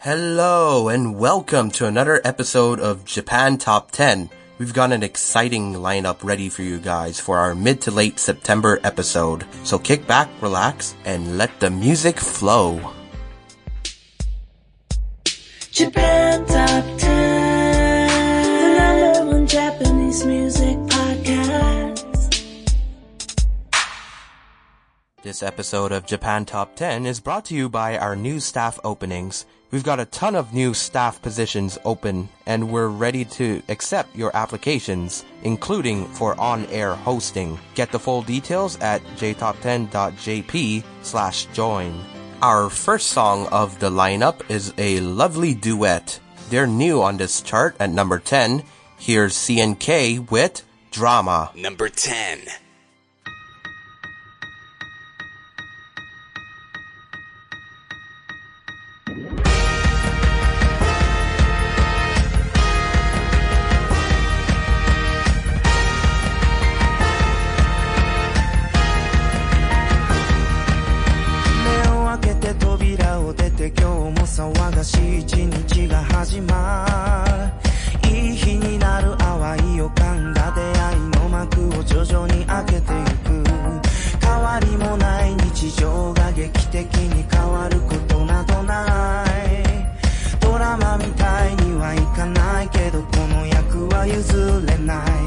Hello and welcome to another episode of Japan Top 10. We've got an exciting lineup ready for you guys for our mid to late September episode. So kick back, relax, and let the music flow. Japan Top This episode of Japan Top 10 is brought to you by our new staff openings. We've got a ton of new staff positions open and we're ready to accept your applications, including for on-air hosting. Get the full details at jtop10.jp slash join. Our first song of the lineup is a lovely duet. They're new on this chart at number 10. Here's C&K with Drama. Number 10. 今日も騒がしい一日が始まる。いい日になる淡い予感が出会いの幕を徐々に開けてゆく。変わりもない日常が劇的に変わることなどない。ドラマみたいにはいかないけどこの役は譲れない。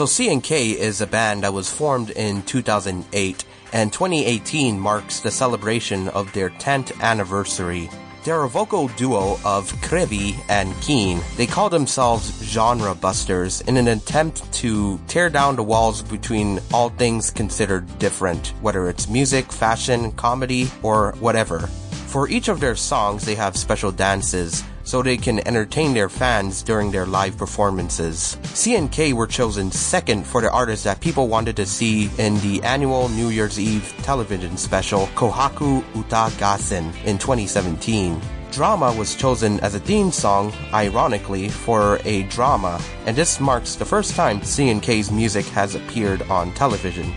So C&K is a band that was formed in 2008 and 2018 marks the celebration of their 10th anniversary. They're a vocal duo of CLIEVY and Keen. They call themselves genre busters in an attempt to tear down the walls between all things considered different, whether it's music, fashion, comedy, or whatever. For each of their songs, they have special dances, so they can entertain their fans during their live performances. C&K were chosen second for the artists that people wanted to see in the annual New Year's Eve television special Kohaku Uta Gassen in 2017. Drama was chosen as a theme song, ironically, for a drama, and this marks the first time C&K's music has appeared on television.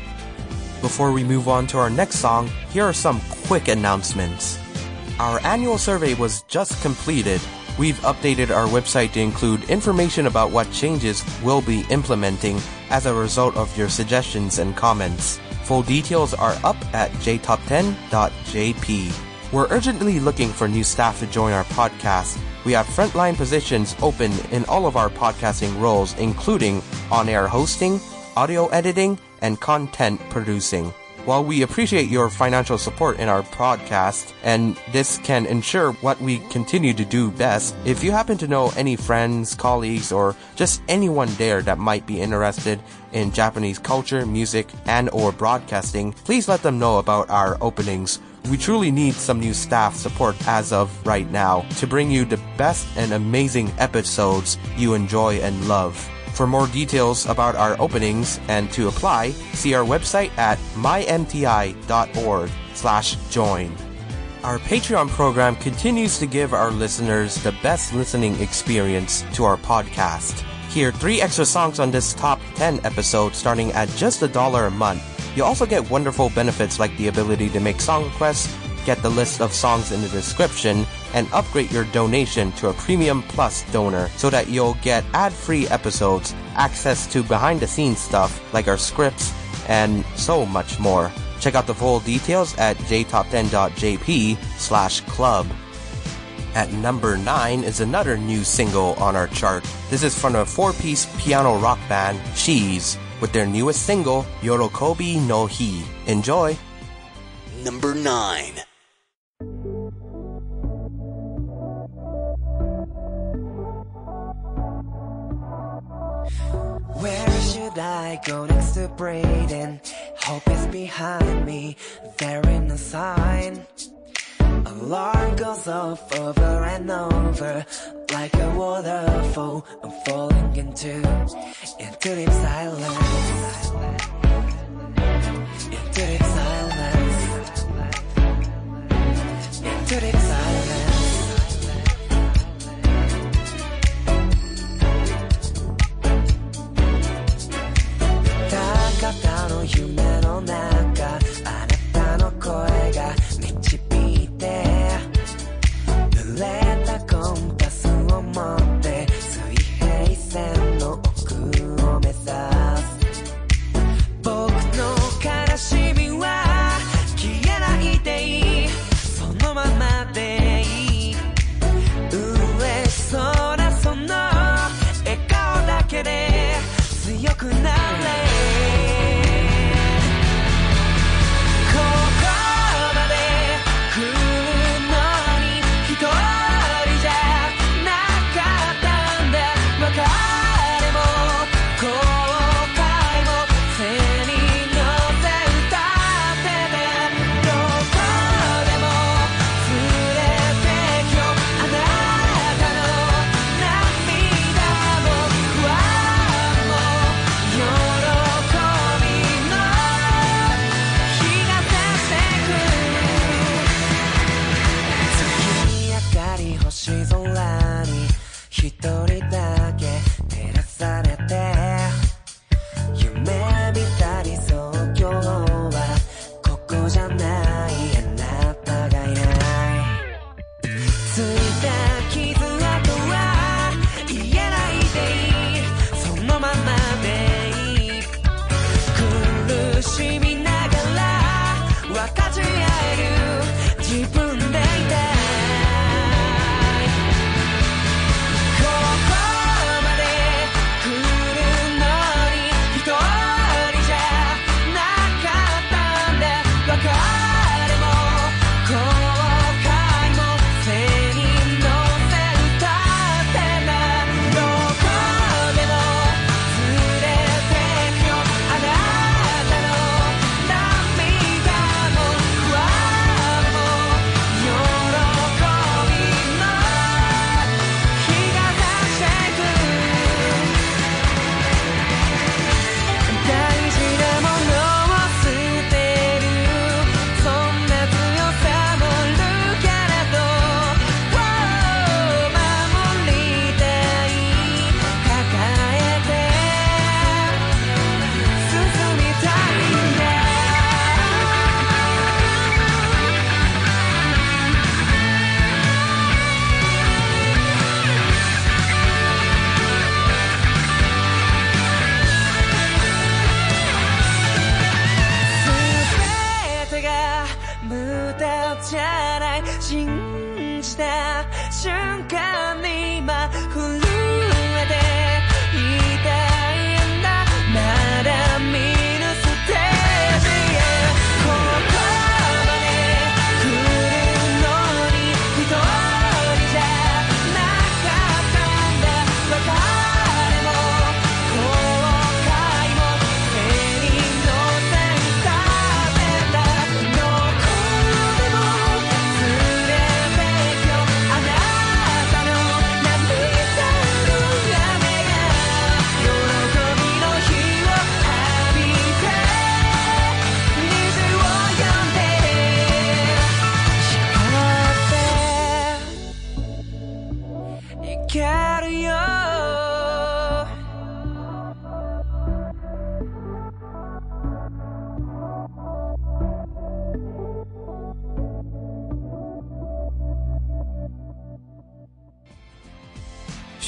Before we move on to our next song, here are some quick announcements. Our annual survey was just completed. We've updated our website to include information about what changes we'll be implementing as a result of your suggestions and comments. Full details are up at jtop10.jp. We're urgently looking for new staff to join our podcast. We have frontline positions open in all of our podcasting roles, including on air hosting, audio editing, and content producing. While we appreciate your financial support in our podcast, and this can ensure what we continue to do best, if you happen to know any friends, colleagues, or just anyone there that might be interested in Japanese culture, music, and or broadcasting, please let them know about our openings. We truly need some new staff support as of right now to bring you the best and amazing episodes you enjoy and love. For more details about our openings and to apply, see our website at mymti.org slash join. Our Patreon program continues to give our listeners the best listening experience to our podcast. Hear three extra songs on this top 10 episode starting at just a dollar a month. You'll also get wonderful benefits like the ability to make song requests, get the list of songs in the description, and upgrade your donation to a Premium Plus donor so that you'll get ad-free episodes, access to behind-the-scenes stuff like our scripts, and so much more. Check out the full details at jtop10.jp slash club. At number 9 is another new single on our chart. This is from a four-piece piano rock band, SHE'S, with their newest single, Yorokobi no Hi. Enjoy! Number 9. I go next to breathing? Hope is behind me, there ain't no sign. Alarm goes off over and over, like a waterfall. I'm falling into, into deep silence. Into deep silence. Into deep silence. You.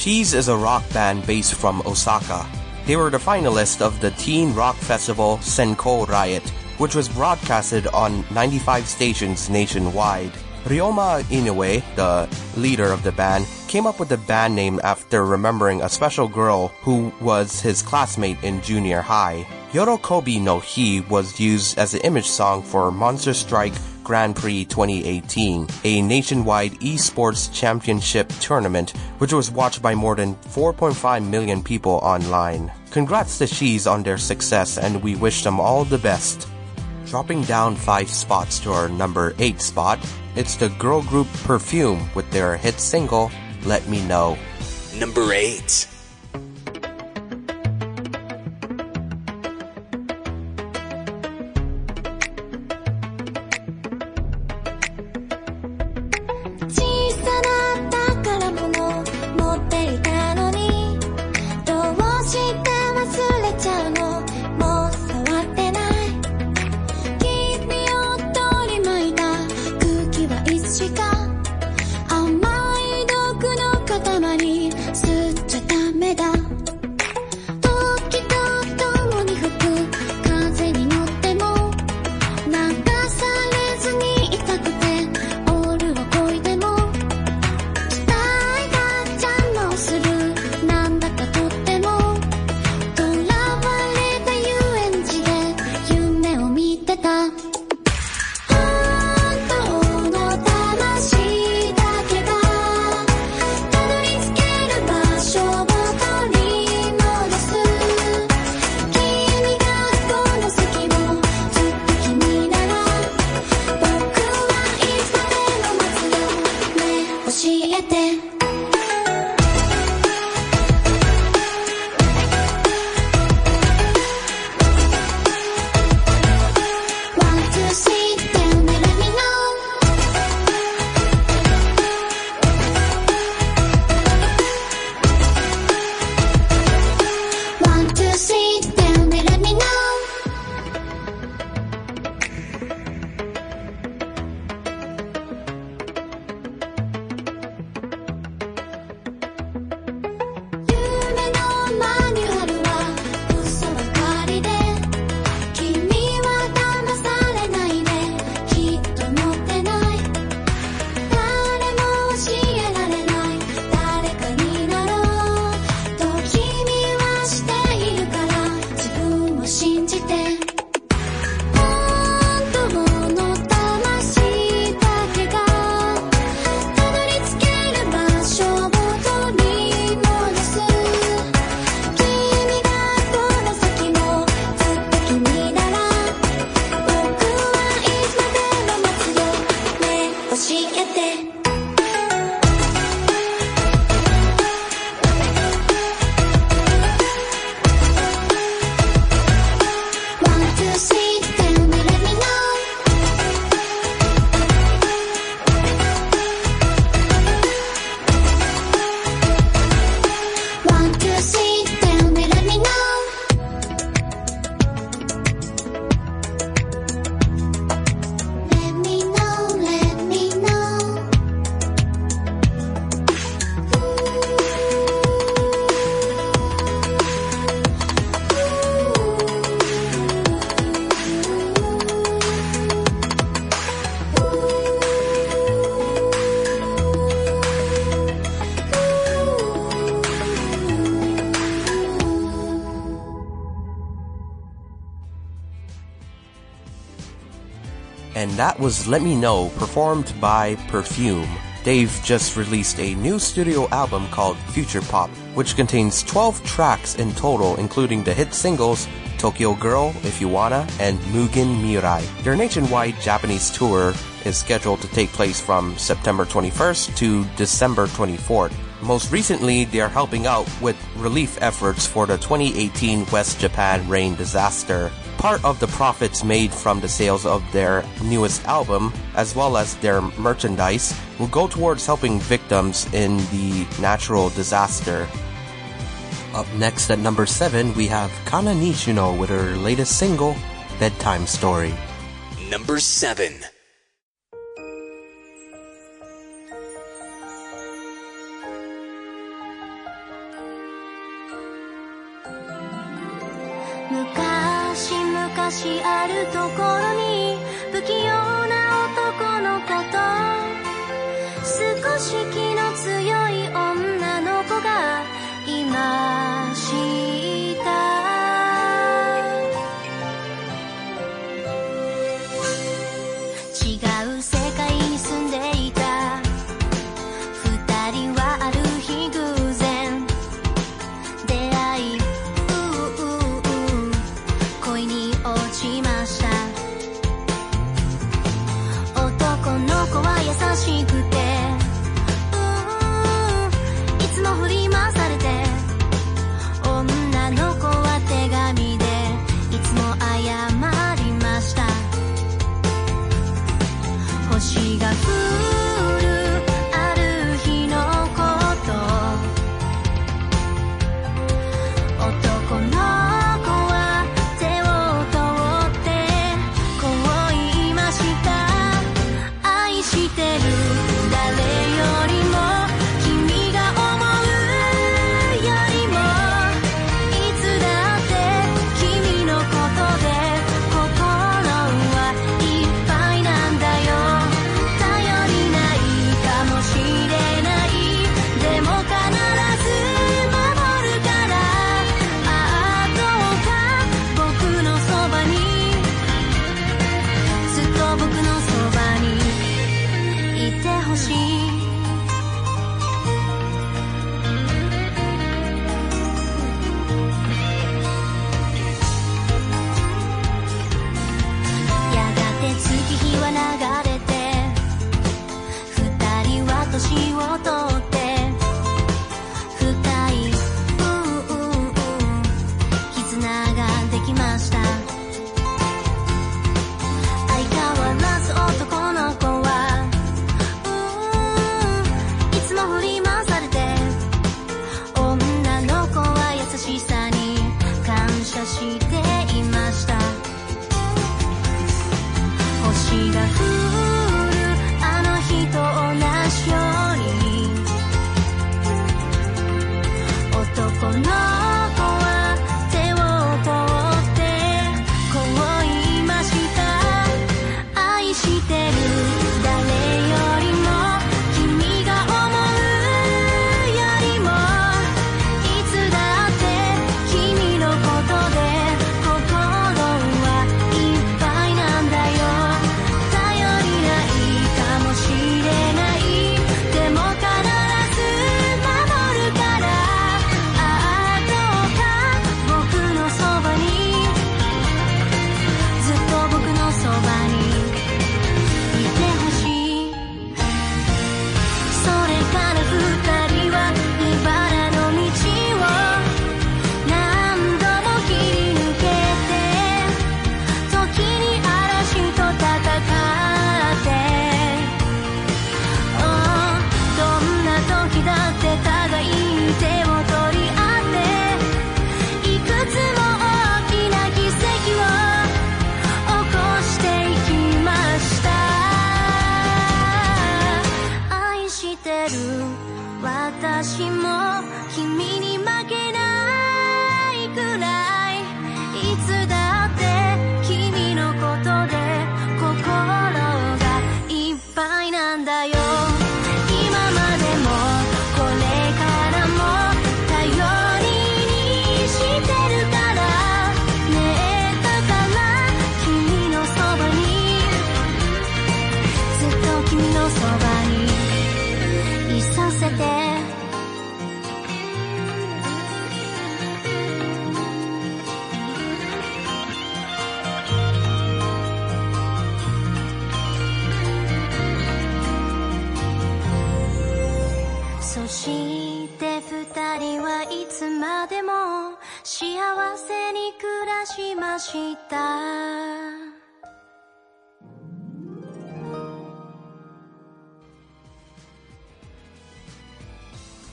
SHE'S is a rock band based from Osaka. They were the finalists of the teen rock festival Senko Riot, which was broadcasted on 95 stations nationwide. Ryoma Inoue, the leader of the band, came up with the band name after remembering a special girl who was his classmate in junior high. Yorokobi no Hi was used as an image song for Monster Strike Grand Prix 2018, a nationwide esports championship tournament which was watched by more than 4.5 million people online. Congrats to SHE'S on their success and we wish them all the best. Dropping down 5 spots to our number 8 spot, it's the girl group Perfume with their hit single, Let Me Know. Number 8 that was Let Me Know, performed by Perfume. Dave just released a new studio album called Future Pop, which contains 12 tracks in total, including the hit singles Tokyo Girl, If You Wanna, and Mugen Mirai. Their nationwide Japanese tour is scheduled to take place from September 21st to December 24th. Most recently, they are helping out with relief efforts for the 2018 West Japan rain disaster part of the profits made from the sales of their newest album, as well as their merchandise, will go towards helping victims in the natural disaster. Up next at number 7, we have Kana Nishino with her latest single, Bedtime Story. Number 7しました」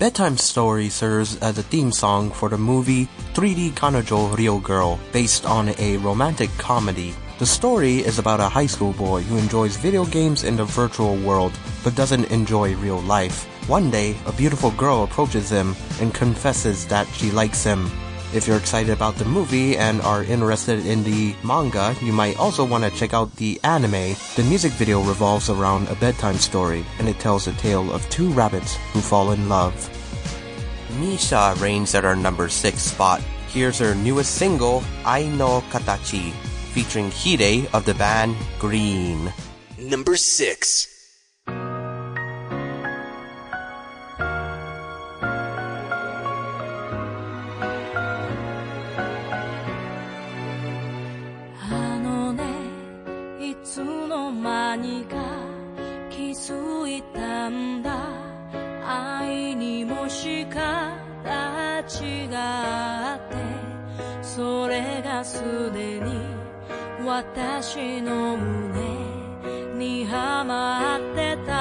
Bedtime Story serves as a theme song for the movie 3D Kanojo Real Girl, based on a romantic comedy. The story is about a high school boy who enjoys video games in the virtual world, but doesn't enjoy real life. One day, a beautiful girl approaches him and confesses that she likes him. If you're excited about the movie and are interested in the manga, you might also want to check out the anime. The music video revolves around a bedtime story, and it tells the tale of two rabbits who fall in love. MISIA reigns at our number 6 spot. Here's her newest single, Ai No Katachi, featuring Hide of the band GReeeeN. Number 6. 何か気づいたんだ。愛にも仕方があって。それがすでに私の胸にはまってた。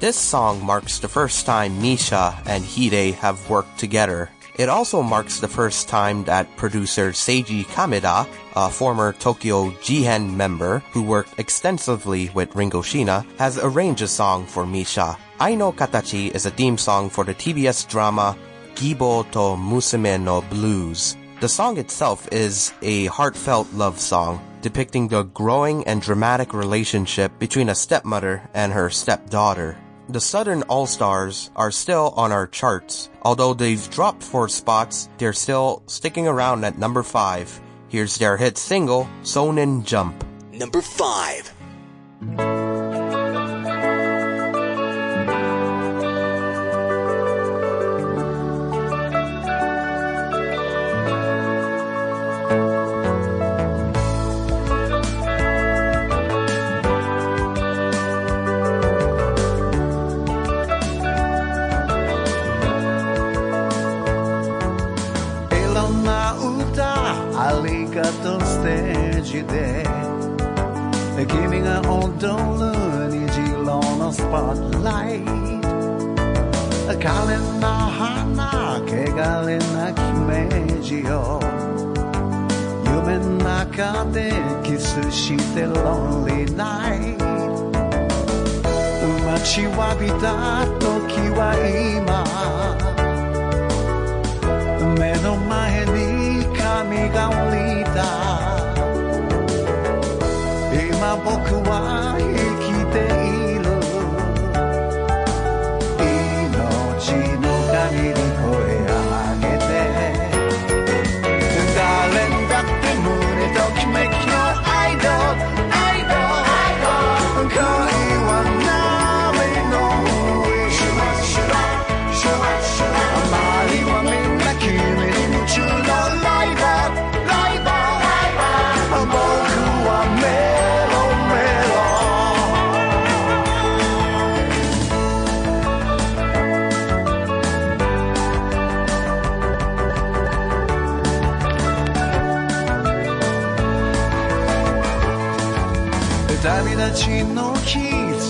This song marks the first time MISIA and Hide have worked together. It also marks the first time that producer Seiji Kameda, a former Tokyo Jihen member who worked extensively with Ringo Sheena, has arranged a song for MISIA. Ai no Katachi is a theme song for the TBS drama Gibo to Musume no Blues. The song itself is a heartfelt love song depicting the growing and dramatic relationship between a stepmother and her stepdaughter. The Southern All-Stars are still on our charts. Although they've dropped four spots, they're still sticking around at number 5. Here's their hit single, Sonen Jump. Number 5. 踊る虹色のスポットライト。可憐な花汚れなきイメージを夢の中でキスしてロンリーナイト待ちわびた時は今。目の前に髪が降りた。僕は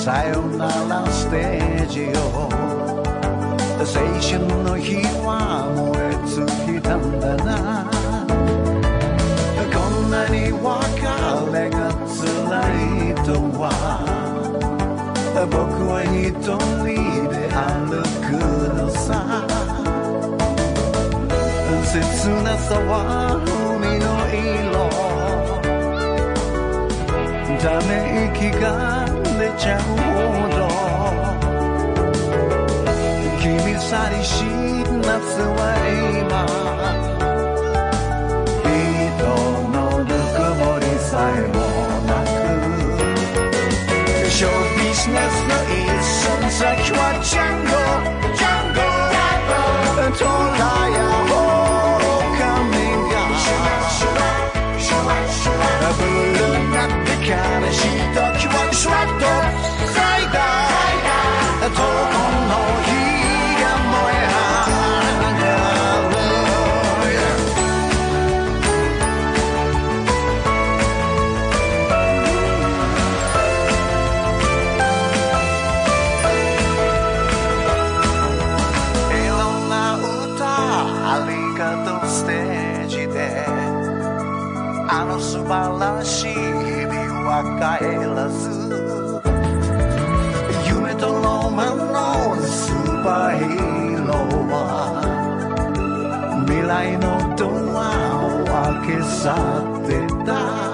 さよならステージを。青春の日は燃え尽きたんだな。こんなに別れが辛いとは。僕は一人で歩くのさ。切なさは海の色。ため息がれちゃうほど。君寂しい夏をを開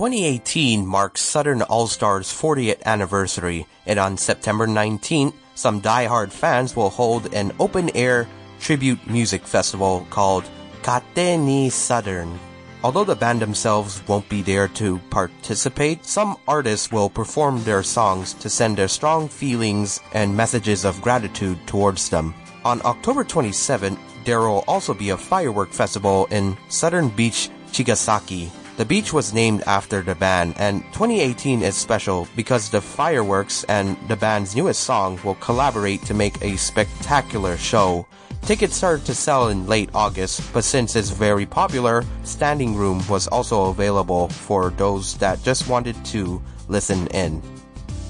2018 marks Southern All-Star's 40th anniversary, and on September 19th, some die-hard fans will hold an open-air tribute music festival called Katte ni Southern. Although the band themselves won't be there to participate, some artists will perform their songs to send their strong feelings and messages of gratitude towards them. On October 27th, there will also be a firework festival in Southern Beach, Chigasaki. The beach was named after the band, and 2018 is special because the fireworks and the band's newest song will collaborate to make a spectacular show. Tickets started to sell in late August, but since it's very popular, standing room was also available for those that just wanted to listen in.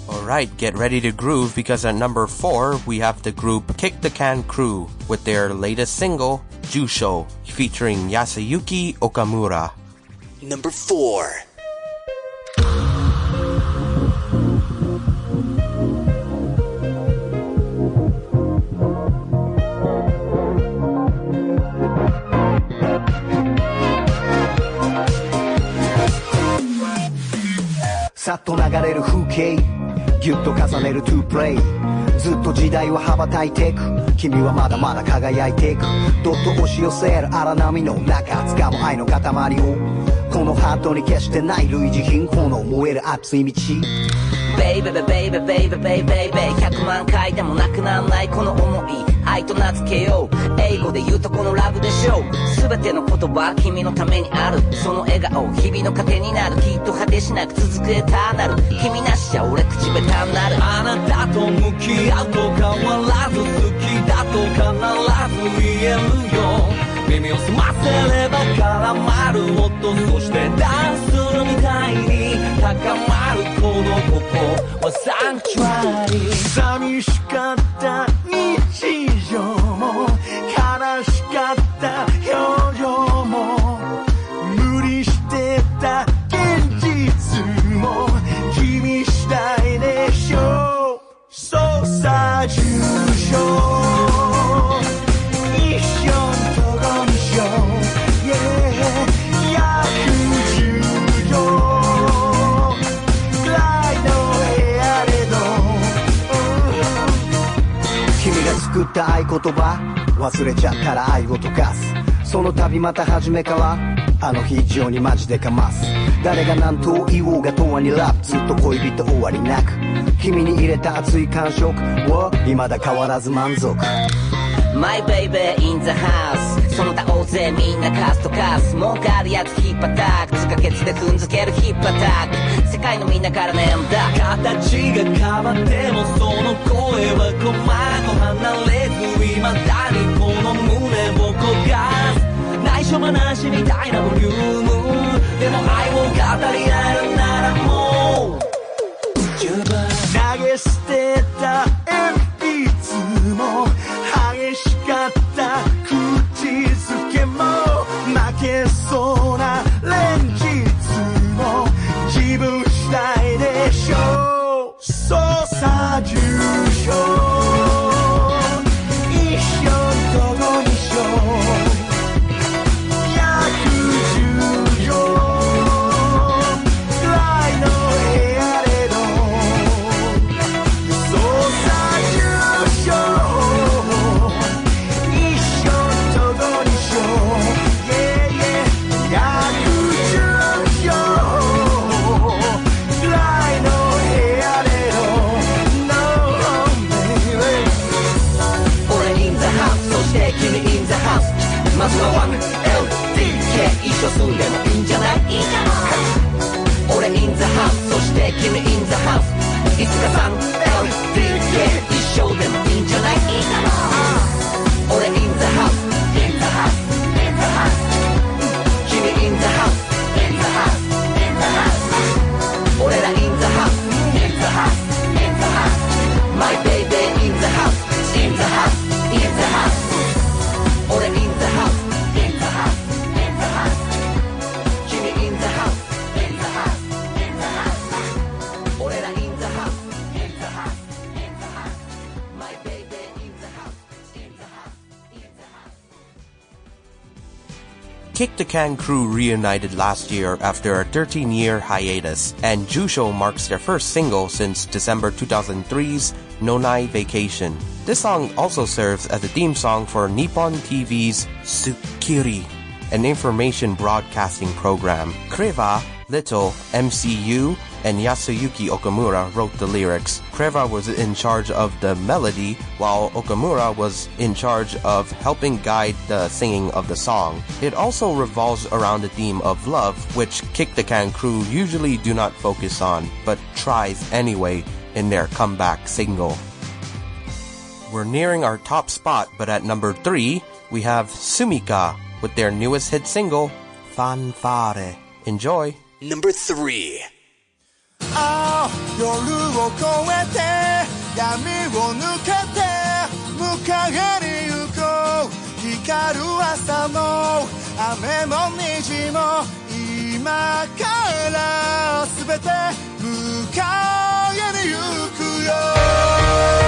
Alright, get ready to groove because at number 4 we have the group Kick the Can Crew with their latest single, Jusho, featuring Yasuyuki Okamura. Number 4. さっと流れる風景。ぎゅっと重ねるトゥプレイずっと時代は羽ばたいてく。君はまだまだ輝いてく。どっと押し寄せる荒波の中。掴む愛の塊を。このハートに決してない類似品炎燃える熱い道。ベイベベベイベベイベベイベイベ100万回でもなくならないこの思い愛と名付けよう。英語で言うとこのラブでしょう。全ての言葉は君のためにある。その笑顔日々の糧になる。きっと果てしなく続くエターナル君なしじゃ俺口下手になる。あなたと向き合うと変わらず好きだと必ず言えるよ耳を澄ませれば絡まる音そしてダンスみたいに高まるこのここはサンチュアリ寂しかった日常も悲しかった表情も無理してた現実も君次第でしょうそうさ重症った合言葉忘れちゃったら愛を溶かす。その度また初めからあの日以上にマジでかます。誰が何と言おうが永遠にラップずっと恋人終わりなく。君に入れた熱い感触を未だ変わらず満足。My baby in the house その他大勢みんなカスとカス。儲かるやつヒップアタック。地下鉄で踏んづけるヒップアタック。世界のみんなからねんだ。形が変わってもその声はコマ Kick the Can crew reunited last year after a 13 year hiatus, and Jusho marks their first single since December 2003's Nonai Vacation. This song also serves as the theme song for Nippon TV's Sukkiri, an information broadcasting program. KREVA, Little, MCU, and Yasuyuki Okamura wrote the lyrics. KREVA was in charge of the melody, while Okamura was in charge of helping guide the singing of the song. It also revolves around the theme of love, which Kick the Can crew usually do not focus on, but tries anyway in their comeback single. We're nearing our top spot, but at number 3, we have Sumika with their newest hit single, Fanfare. Enjoy! Number 3. 夜を越えて闇を抜けて迎えに行こう光る朝も雨も虹も今から全て迎えに行くよ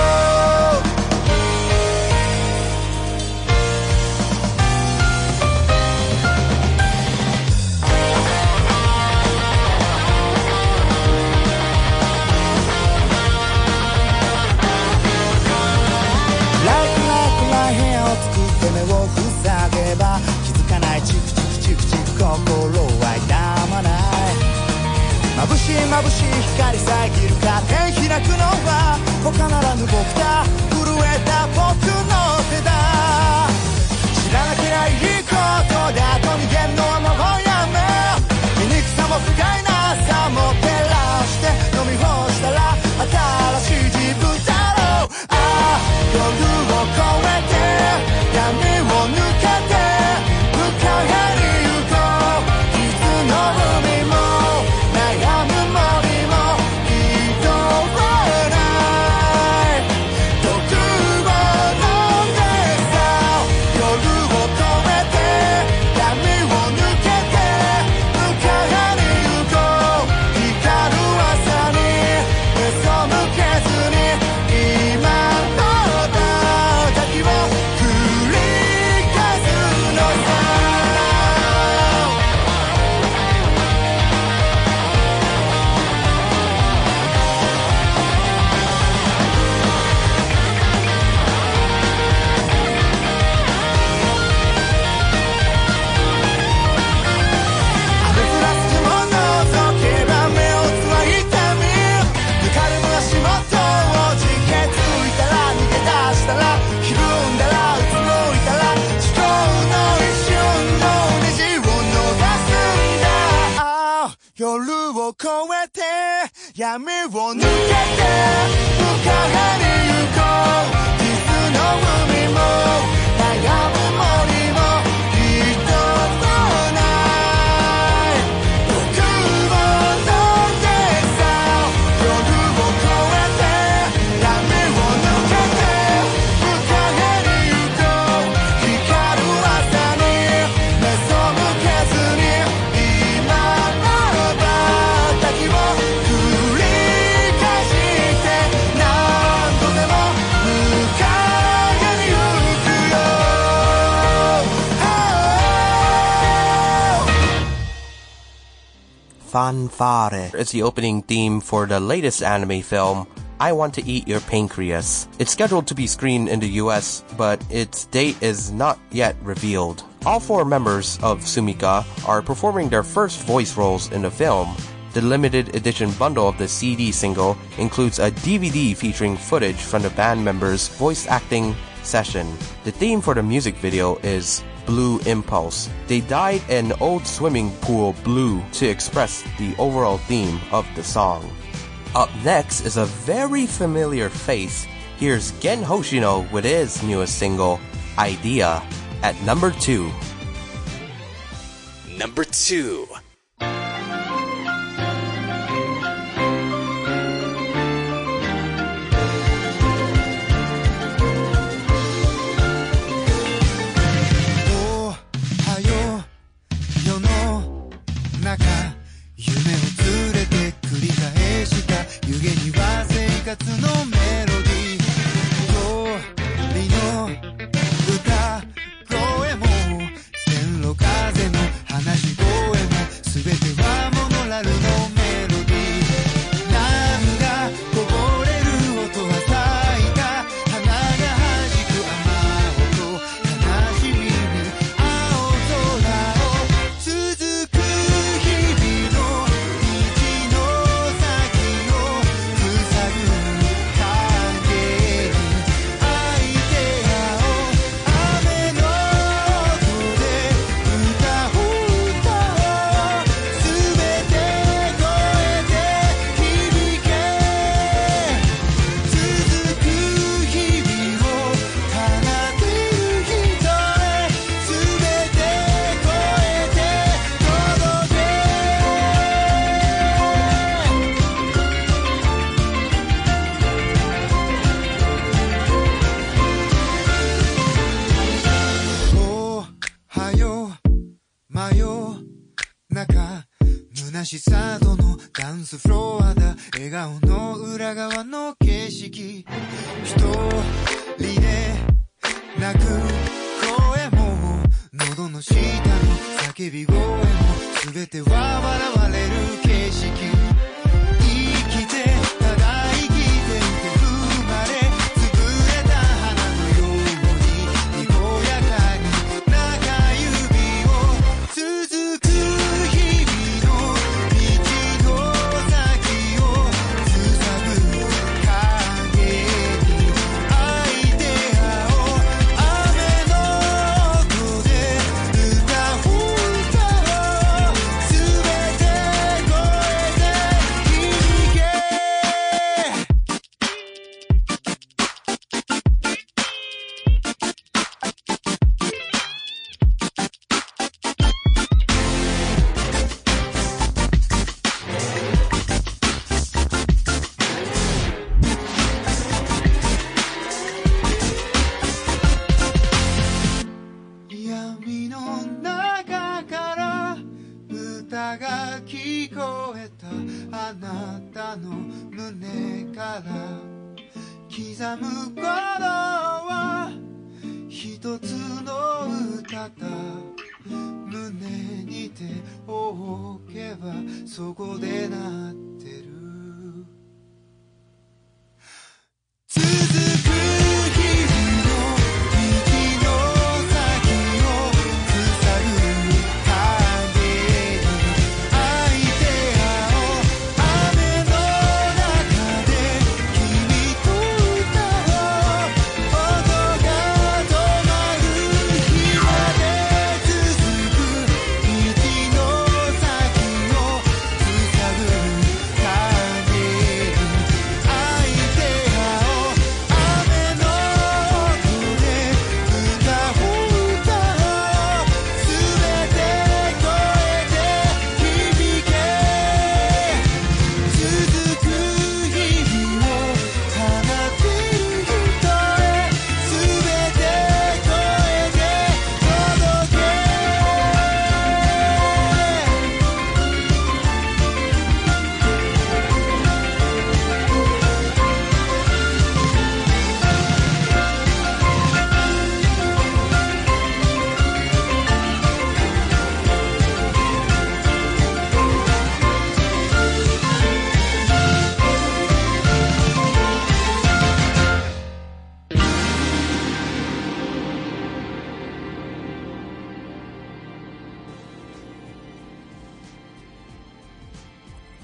心は痛まない。眩しい眩しい光遮るカーテン開くのは他ならぬ僕だ。震えた僕の闇を抜けて向かいに行こう。傷の海 Fanfare is the opening theme for the latest anime film, I Want to Eat Your Pancreas. It's scheduled to be screened in the US, but its date is not yet revealed. All four members of Sumika are performing their first voice roles in the film. The limited edition bundle of the CD single includes a DVD featuring footage from the band members' voice acting session. The theme for the music video is Blue Impulse. They dyed an old swimming pool blue to express the overall theme of the song. Up next is a very familiar face. Here's Gen Hoshino with his newest single, Idea, at number 2. Number 2.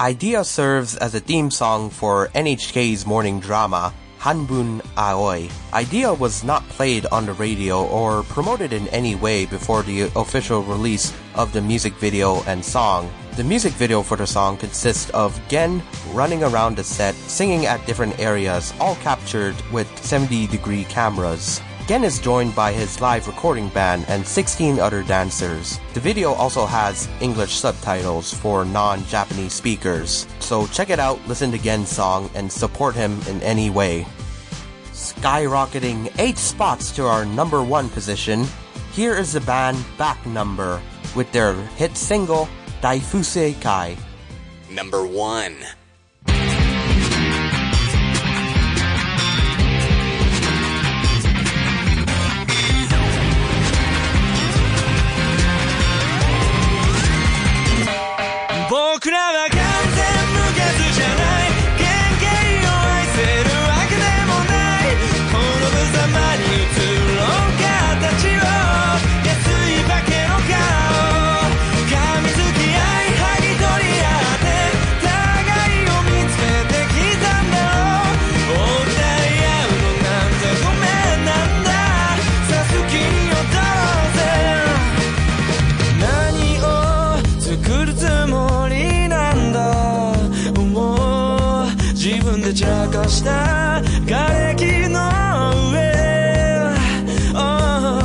idea serves as a theme song for NHK's morning drama, Hanbun Aoi. Idea was not played on the radio or promoted in any way before the official release of the music video and song. The music video for the song consists of Gen running around the set, singing at different areas, all captured with 70 degree cameras. Again is joined by his live recording band and 16 other dancers. The video also has English subtitles for non-Japanese speakers. So check it out, listen to Gen's song, and support him in any way. Skyrocketing 8 spots to our number 1 position, here is the band Back Number with their hit single Daifusei Kai. Number 1した。瓦礫の上、oh、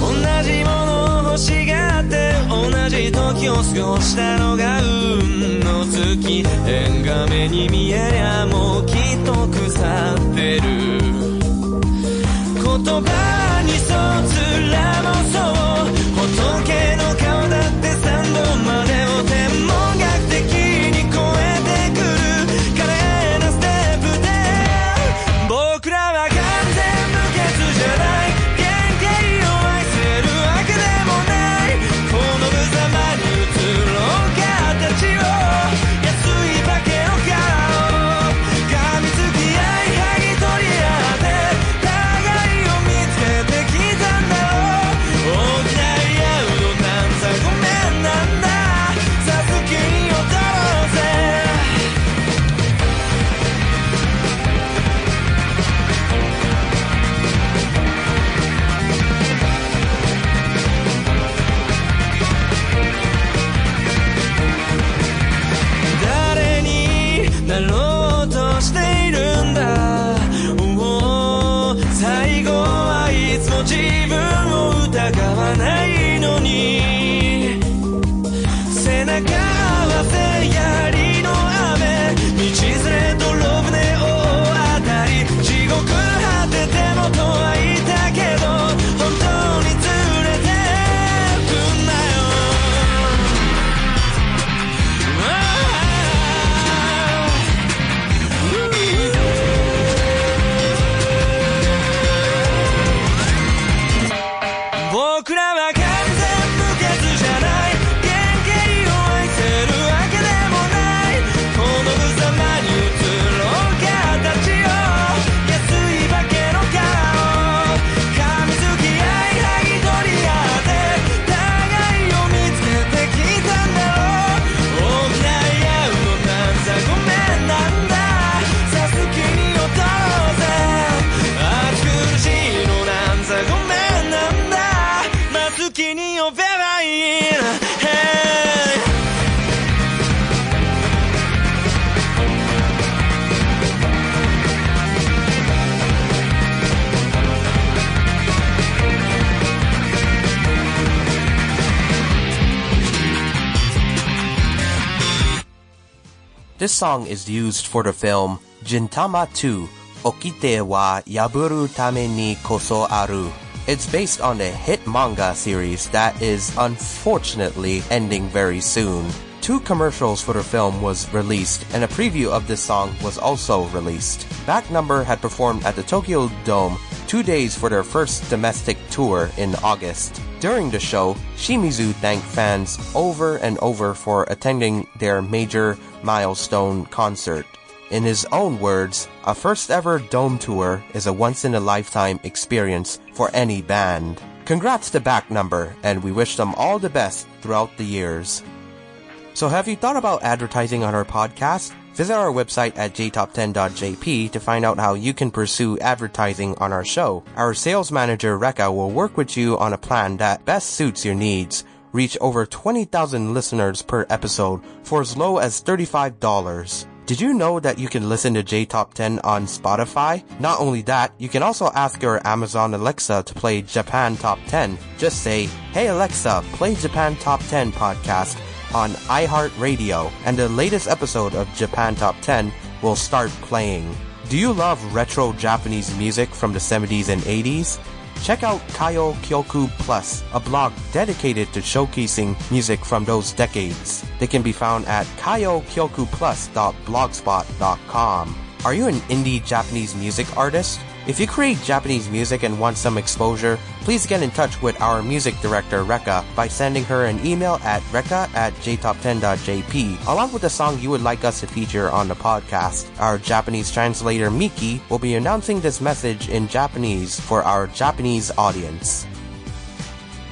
同じものを欲しがって同じ時を過ごしたのが運の月。縁が目に見えりゃもうきっと腐ってる。Song is used for the film Gintama 2 Okite wa Yaburu Tame ni Koso Aru. It's based on the hit manga series that is unfortunately ending very soon. Two commercials for the film was released and a preview of this song was also released. Back Number had performed at the Tokyo Dome two days for their first domestic tour in August. During the show, Shimizu thanked fans over and over for attending their major milestone concert. In his own words, a first ever dome tour is a once in a lifetime experience for any band. Congrats to Back Number, and we wish them all the best throughout the years. So have you thought about advertising on our podcast? Visit our website at jtop10.jp to find out how you can pursue advertising on our show. Our sales manager Rekka will work with you on a plan that best suits your needs. Reach over 20,000 listeners per episode for as low as $35. Did you know that you can listen to J Top 10 on Spotify? Not only that, you can also ask your Amazon Alexa to play Japan Top 10. Just say, Hey Alexa, play Japan Top 10 podcast on iHeartRadio, and the latest episode of Japan Top 10 will start playing. Do you love retro Japanese music from the 70s and 80s? Check out Kayo Kyoku Plus, a blog dedicated to showcasing music from those decades. They can be found at kayokyokuplus.blogspot.com. Are you an indie Japanese music artist? If you create Japanese music and want some exposure, please get in touch with our music director, Rekka, by sending her an email at rekka at jtop10.jp, along with the song you would like us to feature on the podcast. Our Japanese translator, Miki, will be announcing this message in Japanese for our Japanese audience.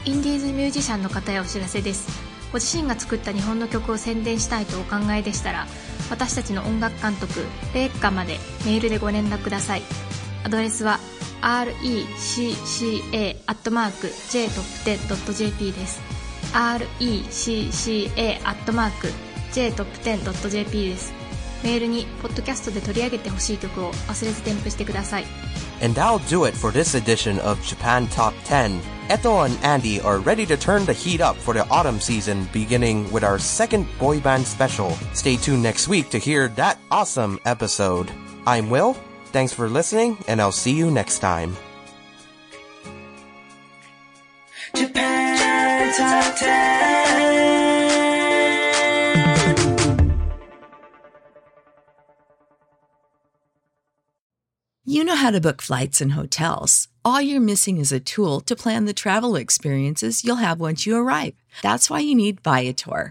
インディーズミュージシャンの方へお知らせですご自身が作った日本の曲を宣伝したいとお考えでしたら私たちの音楽監督レッカまでメールでご連絡ください アドレスは recca.jtop10.jp です recca.jtop10.jp ですメールにポッドキャストで取り上げてほしい曲を忘れず添付してください And that'll do it for this edition of Japan Top 10. Ethel and Andy are ready to turn the heat up for the autumn season, beginning with our second boy band special. Stay tuned next week to hear that awesome episode. I'm Will. Thanks for listening, and I'll see you next time. Japan Top 10. You know how to book flights and hotels. All you're missing is a tool to plan the travel experiences you'll have once you arrive. That's why you need Viator.